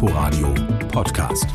Inforadio Podcast.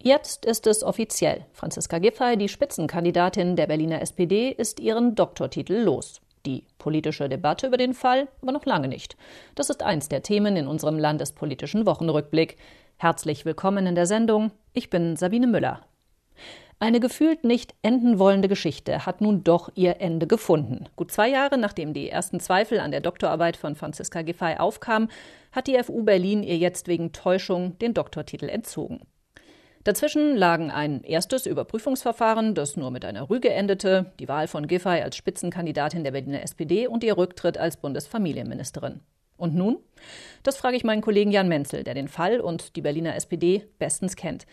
Jetzt ist es offiziell. Franziska Giffey, die Spitzenkandidatin der Berliner SPD, ist ihren Doktortitel los. Die politische Debatte über den Fall aber noch lange nicht. Das ist eins der Themen in unserem landespolitischen Wochenrückblick. Herzlich willkommen in der Sendung. Ich bin Sabine Müller. Eine gefühlt nicht enden wollende Geschichte hat nun doch ihr Ende gefunden. Gut zwei Jahre nachdem die ersten Zweifel an der Doktorarbeit von Franziska Giffey aufkamen, hat die FU Berlin ihr jetzt wegen Täuschung den Doktortitel entzogen. Dazwischen lagen ein erstes Überprüfungsverfahren, das nur mit einer Rüge endete, die Wahl von Giffey als Spitzenkandidatin der Berliner SPD und ihr Rücktritt als Bundesfamilienministerin. Und nun? Das frage ich meinen Kollegen Jan Menzel, der den Fall und die Berliner SPD bestens kennt.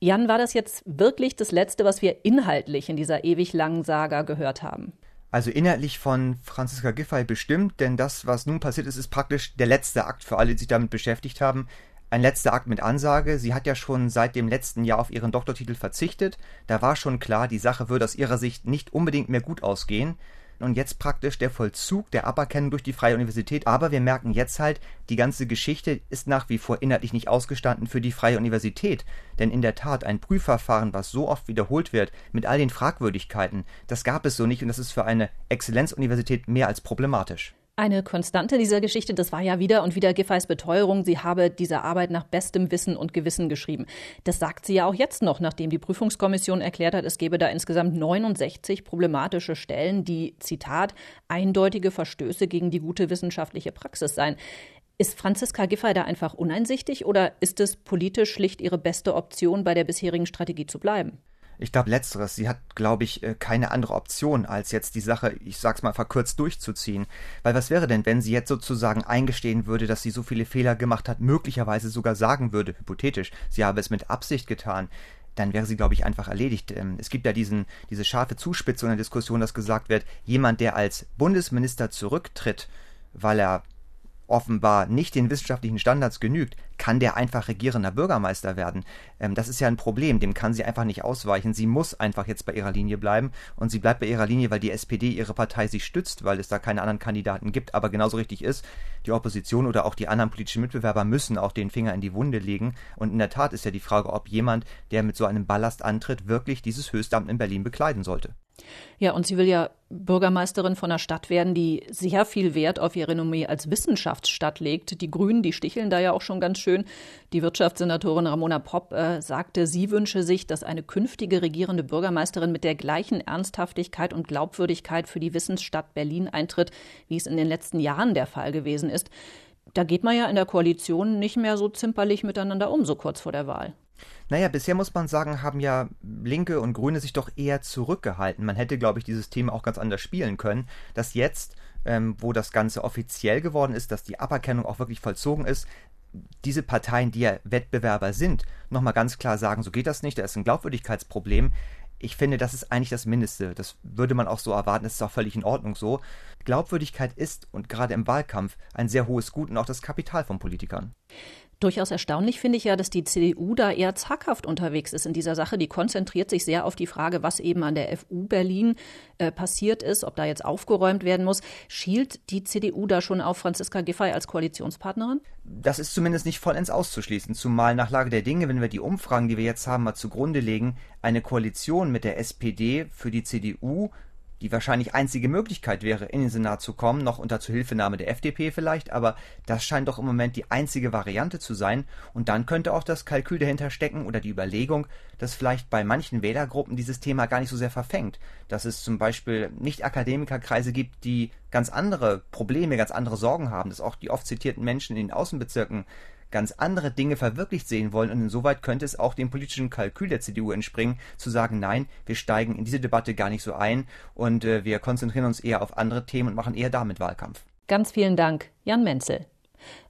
Jan, war das jetzt wirklich das Letzte, was wir inhaltlich in dieser ewig langen Saga gehört haben? Also inhaltlich von Franziska Giffey bestimmt, denn das, was nun passiert ist, ist praktisch der letzte Akt für alle, die sich damit beschäftigt haben. Ein letzter Akt mit Ansage. Sie hat ja schon seit dem letzten Jahr auf ihren Doktortitel verzichtet. Da war schon klar, die Sache würde aus ihrer Sicht nicht unbedingt mehr gut ausgehen und jetzt praktisch der Vollzug der Aberkennung durch die Freie Universität. Aber wir merken jetzt halt, die ganze Geschichte ist nach wie vor inhaltlich nicht ausgestanden für die Freie Universität. Denn in der Tat, ein Prüfverfahren, was so oft wiederholt wird, mit all den Fragwürdigkeiten, das gab es so nicht und das ist für eine Exzellenzuniversität mehr als problematisch. Eine Konstante dieser Geschichte, das war ja wieder und wieder Giffey's Beteuerung, sie habe diese Arbeit nach bestem Wissen und Gewissen geschrieben. Das sagt sie ja auch jetzt noch, nachdem die Prüfungskommission erklärt hat, es gebe da insgesamt 69 problematische Stellen, die, Zitat, eindeutige Verstöße gegen die gute wissenschaftliche Praxis seien. Ist Franziska Giffey da einfach uneinsichtig oder ist es politisch schlicht ihre beste Option, bei der bisherigen Strategie zu bleiben? Ich glaube letzteres. Sie hat, glaube ich, äh, keine andere Option, als jetzt die Sache, ich sag's mal verkürzt, durchzuziehen. Weil was wäre denn, wenn sie jetzt sozusagen eingestehen würde, dass sie so viele Fehler gemacht hat, möglicherweise sogar sagen würde, hypothetisch, sie habe es mit Absicht getan, dann wäre sie, glaube ich, einfach erledigt. Ähm, es gibt ja diesen, diese scharfe Zuspitzung in der Diskussion, dass gesagt wird, jemand, der als Bundesminister zurücktritt, weil er offenbar nicht den wissenschaftlichen Standards genügt, kann der einfach regierender Bürgermeister werden. Ähm, das ist ja ein Problem, dem kann sie einfach nicht ausweichen. Sie muss einfach jetzt bei ihrer Linie bleiben und sie bleibt bei ihrer Linie, weil die SPD ihre Partei sich stützt, weil es da keine anderen Kandidaten gibt. Aber genauso richtig ist, die Opposition oder auch die anderen politischen Mitbewerber müssen auch den Finger in die Wunde legen. Und in der Tat ist ja die Frage, ob jemand, der mit so einem Ballast antritt, wirklich dieses Höchstamt in Berlin bekleiden sollte. Ja, und sie will ja Bürgermeisterin von einer Stadt werden, die sehr viel Wert auf ihr Renommee als Wissenschaftsstadt legt. Die Grünen, die sticheln da ja auch schon ganz schön. Die Wirtschaftssenatorin Ramona Popp äh, sagte, sie wünsche sich, dass eine künftige regierende Bürgermeisterin mit der gleichen Ernsthaftigkeit und Glaubwürdigkeit für die Wissensstadt Berlin eintritt, wie es in den letzten Jahren der Fall gewesen ist. Da geht man ja in der Koalition nicht mehr so zimperlich miteinander um, so kurz vor der Wahl. Naja, bisher muss man sagen, haben ja Linke und Grüne sich doch eher zurückgehalten. Man hätte, glaube ich, dieses Thema auch ganz anders spielen können. Dass jetzt, ähm, wo das Ganze offiziell geworden ist, dass die Aberkennung auch wirklich vollzogen ist, diese Parteien, die ja Wettbewerber sind, nochmal ganz klar sagen, so geht das nicht, da ist ein Glaubwürdigkeitsproblem. Ich finde, das ist eigentlich das Mindeste. Das würde man auch so erwarten, das ist auch völlig in Ordnung so. Glaubwürdigkeit ist und gerade im Wahlkampf ein sehr hohes Gut und auch das Kapital von Politikern. Durchaus erstaunlich finde ich ja, dass die CDU da eher zaghaft unterwegs ist in dieser Sache. Die konzentriert sich sehr auf die Frage, was eben an der FU Berlin äh, passiert ist, ob da jetzt aufgeräumt werden muss. Schielt die CDU da schon auf Franziska Giffey als Koalitionspartnerin? Das ist zumindest nicht vollends auszuschließen, zumal nach Lage der Dinge, wenn wir die Umfragen, die wir jetzt haben, mal zugrunde legen, eine Koalition mit der SPD für die CDU die wahrscheinlich einzige Möglichkeit wäre, in den Senat zu kommen, noch unter Zuhilfenahme der FDP vielleicht, aber das scheint doch im Moment die einzige Variante zu sein. Und dann könnte auch das Kalkül dahinter stecken oder die Überlegung, dass vielleicht bei manchen Wählergruppen dieses Thema gar nicht so sehr verfängt. Dass es zum Beispiel nicht Akademikerkreise gibt, die ganz andere Probleme, ganz andere Sorgen haben, dass auch die oft zitierten Menschen in den Außenbezirken ganz andere Dinge verwirklicht sehen wollen und insoweit könnte es auch dem politischen Kalkül der CDU entspringen, zu sagen, nein, wir steigen in diese Debatte gar nicht so ein und äh, wir konzentrieren uns eher auf andere Themen und machen eher damit Wahlkampf. Ganz vielen Dank, Jan Menzel.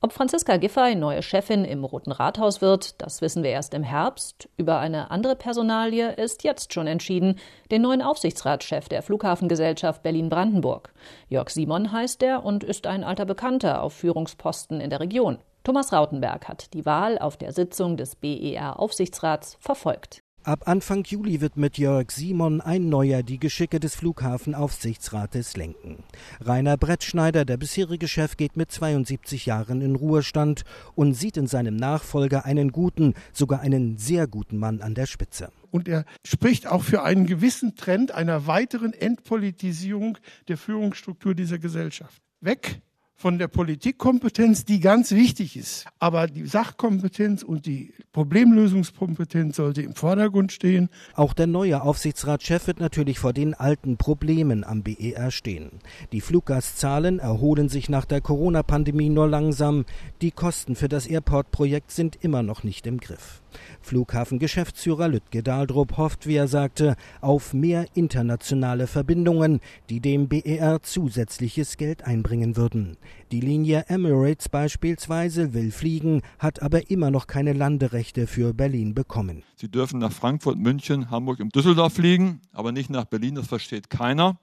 Ob Franziska Giffey neue Chefin im Roten Rathaus wird, das wissen wir erst im Herbst. Über eine andere Personalie ist jetzt schon entschieden, den neuen Aufsichtsratschef der Flughafengesellschaft Berlin-Brandenburg. Jörg Simon heißt er und ist ein alter Bekannter auf Führungsposten in der Region. Thomas Rautenberg hat die Wahl auf der Sitzung des BER-Aufsichtsrats verfolgt. Ab Anfang Juli wird mit Jörg Simon ein neuer die Geschicke des Flughafenaufsichtsrates lenken. Rainer Brettschneider, der bisherige Chef, geht mit 72 Jahren in Ruhestand und sieht in seinem Nachfolger einen guten, sogar einen sehr guten Mann an der Spitze. Und er spricht auch für einen gewissen Trend einer weiteren Entpolitisierung der Führungsstruktur dieser Gesellschaft. Weg von der Politikkompetenz, die ganz wichtig ist. Aber die Sachkompetenz und die Problemlösungskompetenz sollte im Vordergrund stehen. Auch der neue Aufsichtsratschef wird natürlich vor den alten Problemen am BER stehen. Die Fluggastzahlen erholen sich nach der Corona-Pandemie nur langsam. Die Kosten für das Airport-Projekt sind immer noch nicht im Griff. Flughafengeschäftsführer Lütge Dahldrup hofft, wie er sagte, auf mehr internationale Verbindungen, die dem BER zusätzliches Geld einbringen würden. Die Linie Emirates beispielsweise will fliegen, hat aber immer noch keine Landerechte für Berlin bekommen. Sie dürfen nach Frankfurt, München, Hamburg und Düsseldorf fliegen, aber nicht nach Berlin, das versteht keiner.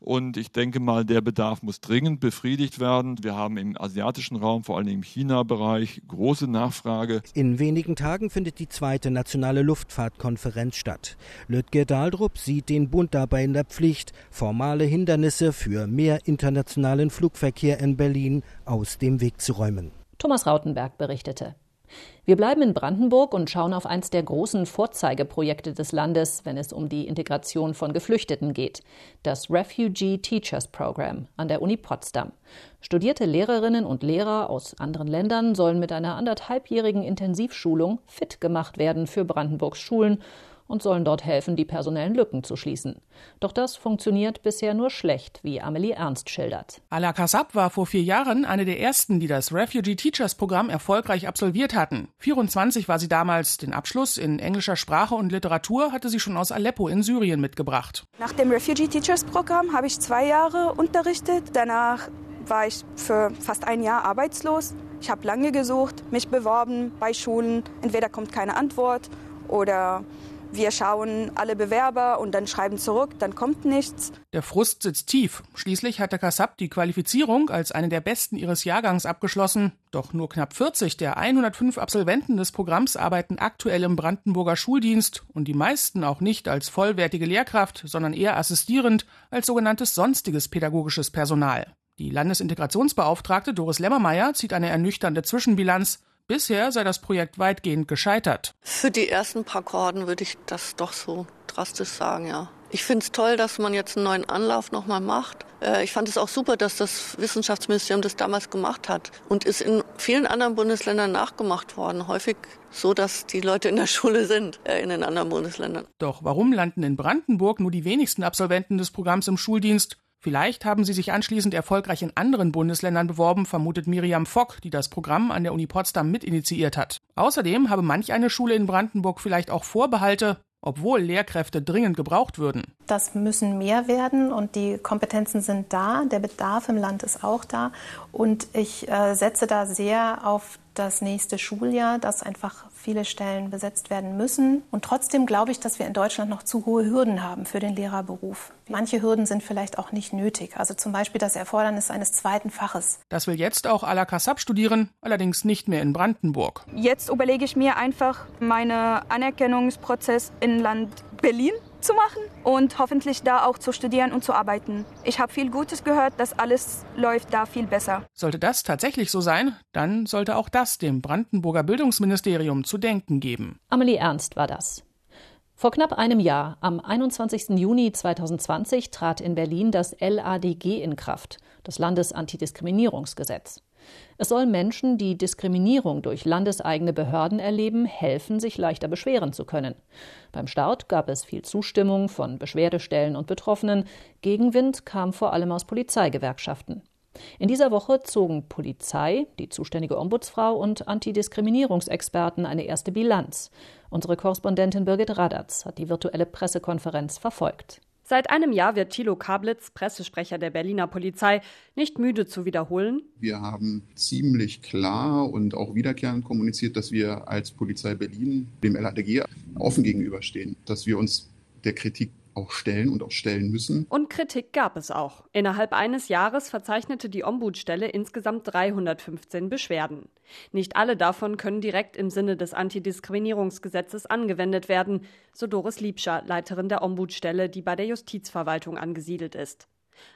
Und ich denke mal, der Bedarf muss dringend befriedigt werden. Wir haben im asiatischen Raum, vor allem im China-Bereich, große Nachfrage. In wenigen Tagen findet die zweite nationale Luftfahrtkonferenz statt. Lütge Dahldrup sieht den Bund dabei in der Pflicht, formale Hindernisse für mehr internationalen Flugverkehr in Berlin aus dem Weg zu räumen. Thomas Rautenberg berichtete. Wir bleiben in Brandenburg und schauen auf eins der großen Vorzeigeprojekte des Landes, wenn es um die Integration von Geflüchteten geht, das Refugee Teachers Program an der Uni Potsdam. Studierte Lehrerinnen und Lehrer aus anderen Ländern sollen mit einer anderthalbjährigen Intensivschulung fit gemacht werden für Brandenburgs Schulen und sollen dort helfen, die personellen Lücken zu schließen. Doch das funktioniert bisher nur schlecht, wie Amelie Ernst schildert. Ala Kassab war vor vier Jahren eine der ersten, die das Refugee Teachers Programm erfolgreich absolviert hatten. 24 war sie damals. Den Abschluss in englischer Sprache und Literatur hatte sie schon aus Aleppo in Syrien mitgebracht. Nach dem Refugee Teachers Programm habe ich zwei Jahre unterrichtet. Danach war ich für fast ein Jahr arbeitslos. Ich habe lange gesucht, mich beworben bei Schulen. Entweder kommt keine Antwort oder wir schauen alle Bewerber und dann schreiben zurück, dann kommt nichts. Der Frust sitzt tief. Schließlich hatte Kassab die Qualifizierung als eine der besten ihres Jahrgangs abgeschlossen. Doch nur knapp 40 der 105 Absolventen des Programms arbeiten aktuell im Brandenburger Schuldienst und die meisten auch nicht als vollwertige Lehrkraft, sondern eher assistierend als sogenanntes sonstiges pädagogisches Personal. Die Landesintegrationsbeauftragte Doris Lemmermeier zieht eine ernüchternde Zwischenbilanz. Bisher sei das Projekt weitgehend gescheitert. Für die ersten paar Korden würde ich das doch so drastisch sagen, ja. Ich finde es toll, dass man jetzt einen neuen Anlauf nochmal macht. Äh, ich fand es auch super, dass das Wissenschaftsministerium das damals gemacht hat und ist in vielen anderen Bundesländern nachgemacht worden. Häufig so, dass die Leute in der Schule sind äh, in den anderen Bundesländern. Doch warum landen in Brandenburg nur die wenigsten Absolventen des Programms im Schuldienst? Vielleicht haben sie sich anschließend erfolgreich in anderen Bundesländern beworben, vermutet Miriam Fock, die das Programm an der Uni Potsdam mitinitiiert hat. Außerdem habe manch eine Schule in Brandenburg vielleicht auch Vorbehalte, obwohl Lehrkräfte dringend gebraucht würden. Das müssen mehr werden und die Kompetenzen sind da, der Bedarf im Land ist auch da und ich äh, setze da sehr auf das nächste Schuljahr, dass einfach viele Stellen besetzt werden müssen. Und trotzdem glaube ich, dass wir in Deutschland noch zu hohe Hürden haben für den Lehrerberuf. Manche Hürden sind vielleicht auch nicht nötig. Also zum Beispiel das Erfordernis eines zweiten Faches. Das will jetzt auch Ala Kassab studieren, allerdings nicht mehr in Brandenburg. Jetzt überlege ich mir einfach meinen Anerkennungsprozess in Land Berlin zu machen und hoffentlich da auch zu studieren und zu arbeiten. Ich habe viel Gutes gehört, dass alles läuft da viel besser. Sollte das tatsächlich so sein, dann sollte auch das dem Brandenburger Bildungsministerium zu denken geben. Amelie Ernst war das. Vor knapp einem Jahr, am 21. Juni 2020, trat in Berlin das LADG in Kraft, das Landesantidiskriminierungsgesetz. Es soll Menschen, die Diskriminierung durch landeseigene Behörden erleben, helfen, sich leichter beschweren zu können. Beim Start gab es viel Zustimmung von Beschwerdestellen und Betroffenen. Gegenwind kam vor allem aus Polizeigewerkschaften. In dieser Woche zogen Polizei, die zuständige Ombudsfrau und Antidiskriminierungsexperten eine erste Bilanz. Unsere Korrespondentin Birgit Radatz hat die virtuelle Pressekonferenz verfolgt. Seit einem Jahr wird Thilo Kablitz, Pressesprecher der Berliner Polizei, nicht müde zu wiederholen. Wir haben ziemlich klar und auch wiederkehrend kommuniziert, dass wir als Polizei Berlin dem LADG offen gegenüberstehen, dass wir uns der Kritik auch stellen und auch stellen müssen. Und Kritik gab es auch. Innerhalb eines Jahres verzeichnete die Ombudsstelle insgesamt 315 Beschwerden. Nicht alle davon können direkt im Sinne des Antidiskriminierungsgesetzes angewendet werden, so Doris Liebscher, Leiterin der Ombudsstelle, die bei der Justizverwaltung angesiedelt ist.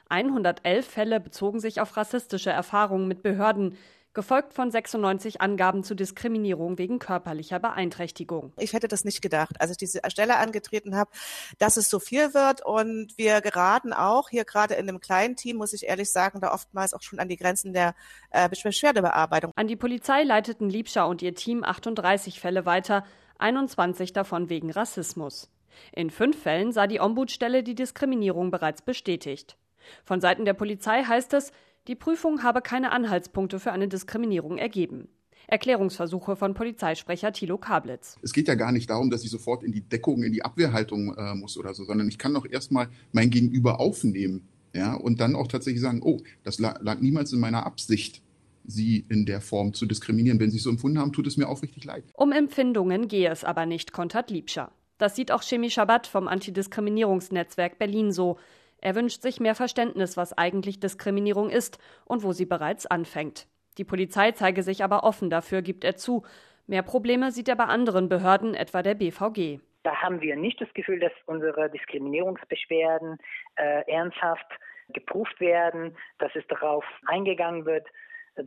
111 Fälle bezogen sich auf rassistische Erfahrungen mit Behörden, gefolgt von 96 Angaben zu Diskriminierung wegen körperlicher Beeinträchtigung. Ich hätte das nicht gedacht, als ich diese Stelle angetreten habe, dass es so viel wird und wir geraten auch hier gerade in einem kleinen Team, muss ich ehrlich sagen, da oftmals auch schon an die Grenzen der äh, Beschwerdebearbeitung. An die Polizei leiteten Liebscher und ihr Team 38 Fälle weiter, 21 davon wegen Rassismus. In fünf Fällen sah die Ombudsstelle die Diskriminierung bereits bestätigt. Von Seiten der Polizei heißt es, die Prüfung habe keine Anhaltspunkte für eine Diskriminierung ergeben. Erklärungsversuche von Polizeisprecher Thilo Kablitz. Es geht ja gar nicht darum, dass ich sofort in die Deckung, in die Abwehrhaltung äh, muss oder so, sondern ich kann doch erstmal mein Gegenüber aufnehmen ja, und dann auch tatsächlich sagen, oh, das lag, lag niemals in meiner Absicht sie in der Form zu diskriminieren. Wenn sie es so empfunden haben, tut es mir aufrichtig leid. Um Empfindungen gehe es aber nicht, kontert Liebscher. Das sieht auch Chemie Schabat vom Antidiskriminierungsnetzwerk Berlin so. Er wünscht sich mehr Verständnis, was eigentlich Diskriminierung ist und wo sie bereits anfängt. Die Polizei zeige sich aber offen dafür, gibt er zu. Mehr Probleme sieht er bei anderen Behörden, etwa der BVG. Da haben wir nicht das Gefühl, dass unsere Diskriminierungsbeschwerden äh, ernsthaft geprüft werden, dass es darauf eingegangen wird,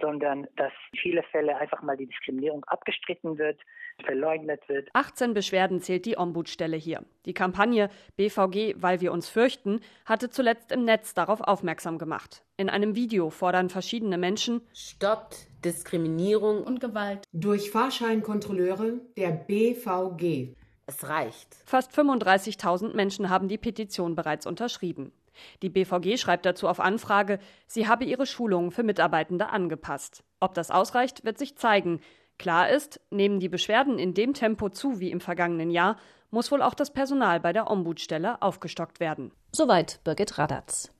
sondern dass viele Fälle einfach mal die Diskriminierung abgestritten wird, verleugnet wird. 18 Beschwerden zählt die Ombudsstelle hier. Die Kampagne BVG, weil wir uns fürchten, hatte zuletzt im Netz darauf aufmerksam gemacht. In einem Video fordern verschiedene Menschen Stoppt Diskriminierung und Gewalt durch Fahrscheinkontrolleure der BVG. Es reicht. Fast 35.000 Menschen haben die Petition bereits unterschrieben. Die BVG schreibt dazu auf Anfrage, sie habe ihre Schulungen für Mitarbeitende angepasst. Ob das ausreicht, wird sich zeigen. Klar ist, nehmen die Beschwerden in dem Tempo zu wie im vergangenen Jahr, muss wohl auch das Personal bei der Ombudsstelle aufgestockt werden. Soweit Birgit Radatz.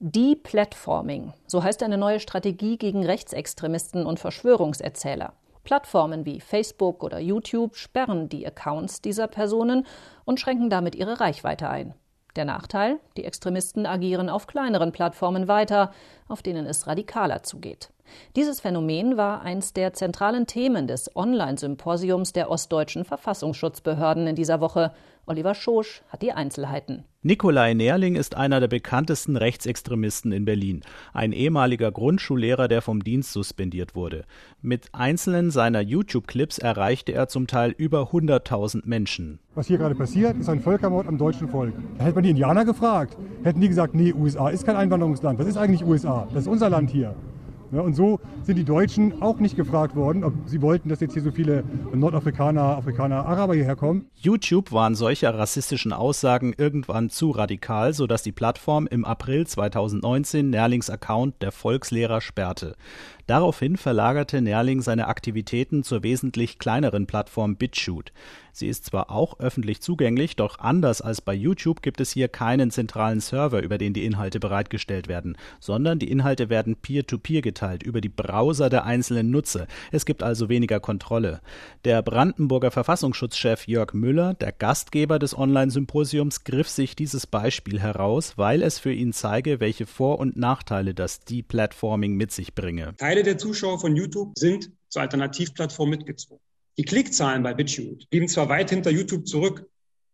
Deplatforming, so heißt eine neue Strategie gegen Rechtsextremisten und Verschwörungserzähler. Plattformen wie Facebook oder YouTube sperren die Accounts dieser Personen und schränken damit ihre Reichweite ein. Der Nachteil, die Extremisten agieren auf kleineren Plattformen weiter, auf denen es radikaler zugeht. Dieses Phänomen war eins der zentralen Themen des Online-Symposiums der ostdeutschen Verfassungsschutzbehörden in dieser Woche. Oliver Schosch hat die Einzelheiten. Nikolai Nerling ist einer der bekanntesten Rechtsextremisten in Berlin, ein ehemaliger Grundschullehrer, der vom Dienst suspendiert wurde. Mit einzelnen seiner YouTube-Clips erreichte er zum Teil über 100.000 Menschen. Was hier gerade passiert, ist ein Völkermord am deutschen Volk. Hätte man die Indianer gefragt, hätten die gesagt, nee, USA ist kein Einwanderungsland. Was ist eigentlich USA? Das ist unser Land hier. Ja, und so sind die Deutschen auch nicht gefragt worden, ob sie wollten, dass jetzt hier so viele Nordafrikaner, Afrikaner, Araber hierher kommen. YouTube waren solcher rassistischen Aussagen irgendwann zu radikal, sodass die Plattform im April 2019 Nerlings Account der Volkslehrer sperrte. Daraufhin verlagerte Nerling seine Aktivitäten zur wesentlich kleineren Plattform BitChute. Sie ist zwar auch öffentlich zugänglich, doch anders als bei YouTube gibt es hier keinen zentralen Server, über den die Inhalte bereitgestellt werden, sondern die Inhalte werden peer-to-peer -peer geteilt über die Browser der einzelnen Nutzer. Es gibt also weniger Kontrolle. Der Brandenburger Verfassungsschutzchef Jörg Müller, der Gastgeber des Online-Symposiums, griff sich dieses Beispiel heraus, weil es für ihn zeige, welche Vor- und Nachteile das Deplatforming mit sich bringe. Teile Teile der Zuschauer von YouTube sind zur Alternativplattform mitgezogen. Die Klickzahlen bei BitChute blieben zwar weit hinter YouTube zurück,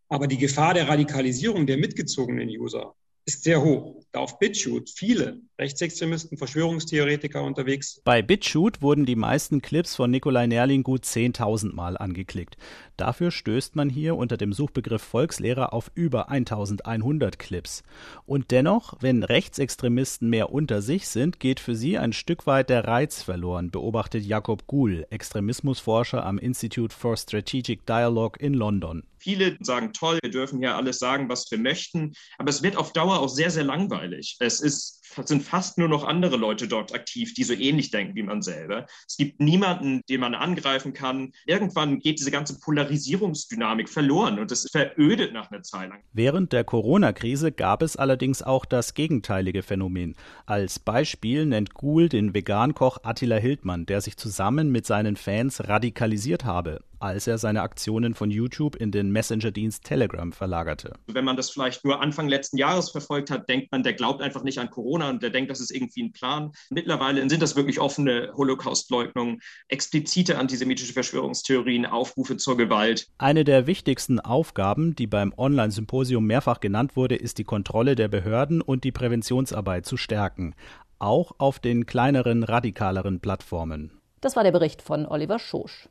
aber die Gefahr der Radikalisierung der mitgezogenen User ist sehr hoch, da auf BitChute viele Rechtsextremisten, Verschwörungstheoretiker unterwegs. Bei BitChute wurden die meisten Clips von Nikolai Nerling gut 10.000 Mal angeklickt. Dafür stößt man hier unter dem Suchbegriff Volkslehrer auf über 1100 Clips. Und dennoch, wenn Rechtsextremisten mehr unter sich sind, geht für sie ein Stück weit der Reiz verloren, beobachtet Jakob Guhl, Extremismusforscher am Institute for Strategic Dialogue in London. Viele sagen, toll, wir dürfen hier alles sagen, was wir möchten, aber es wird auf Dauer auch sehr, sehr langweilig. Es ist, sind fast nur noch andere Leute dort aktiv, die so ähnlich denken wie man selber. Es gibt niemanden, den man angreifen kann. Irgendwann geht diese ganze Polarisierungsdynamik verloren und es verödet nach einer Zeit lang. Während der Corona-Krise gab es allerdings auch das gegenteilige Phänomen. Als Beispiel nennt Ghoul den Vegankoch Attila Hildmann, der sich zusammen mit seinen Fans radikalisiert habe. Als er seine Aktionen von YouTube in den Messenger-Dienst Telegram verlagerte. Wenn man das vielleicht nur Anfang letzten Jahres verfolgt hat, denkt man, der glaubt einfach nicht an Corona und der denkt, das ist irgendwie ein Plan. Mittlerweile sind das wirklich offene Holocaust-Leugnungen, explizite antisemitische Verschwörungstheorien, Aufrufe zur Gewalt. Eine der wichtigsten Aufgaben, die beim Online-Symposium mehrfach genannt wurde, ist die Kontrolle der Behörden und die Präventionsarbeit zu stärken. Auch auf den kleineren, radikaleren Plattformen. Das war der Bericht von Oliver Schosch.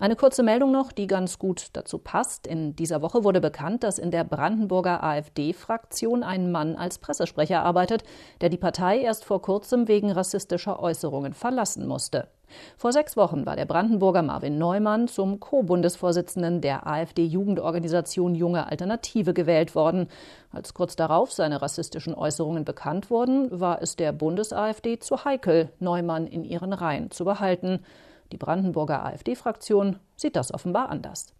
Eine kurze Meldung noch, die ganz gut dazu passt. In dieser Woche wurde bekannt, dass in der Brandenburger AfD-Fraktion ein Mann als Pressesprecher arbeitet, der die Partei erst vor kurzem wegen rassistischer Äußerungen verlassen musste. Vor sechs Wochen war der Brandenburger Marvin Neumann zum Co-Bundesvorsitzenden der AfD-Jugendorganisation Junge Alternative gewählt worden. Als kurz darauf seine rassistischen Äußerungen bekannt wurden, war es der Bundes-AfD zu heikel, Neumann in ihren Reihen zu behalten. Die Brandenburger AfD-Fraktion sieht das offenbar anders.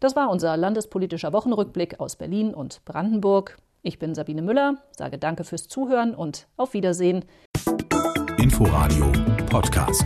Das war unser landespolitischer Wochenrückblick aus Berlin und Brandenburg. Ich bin Sabine Müller, sage danke fürs Zuhören und auf Wiedersehen. Inforadio Podcast.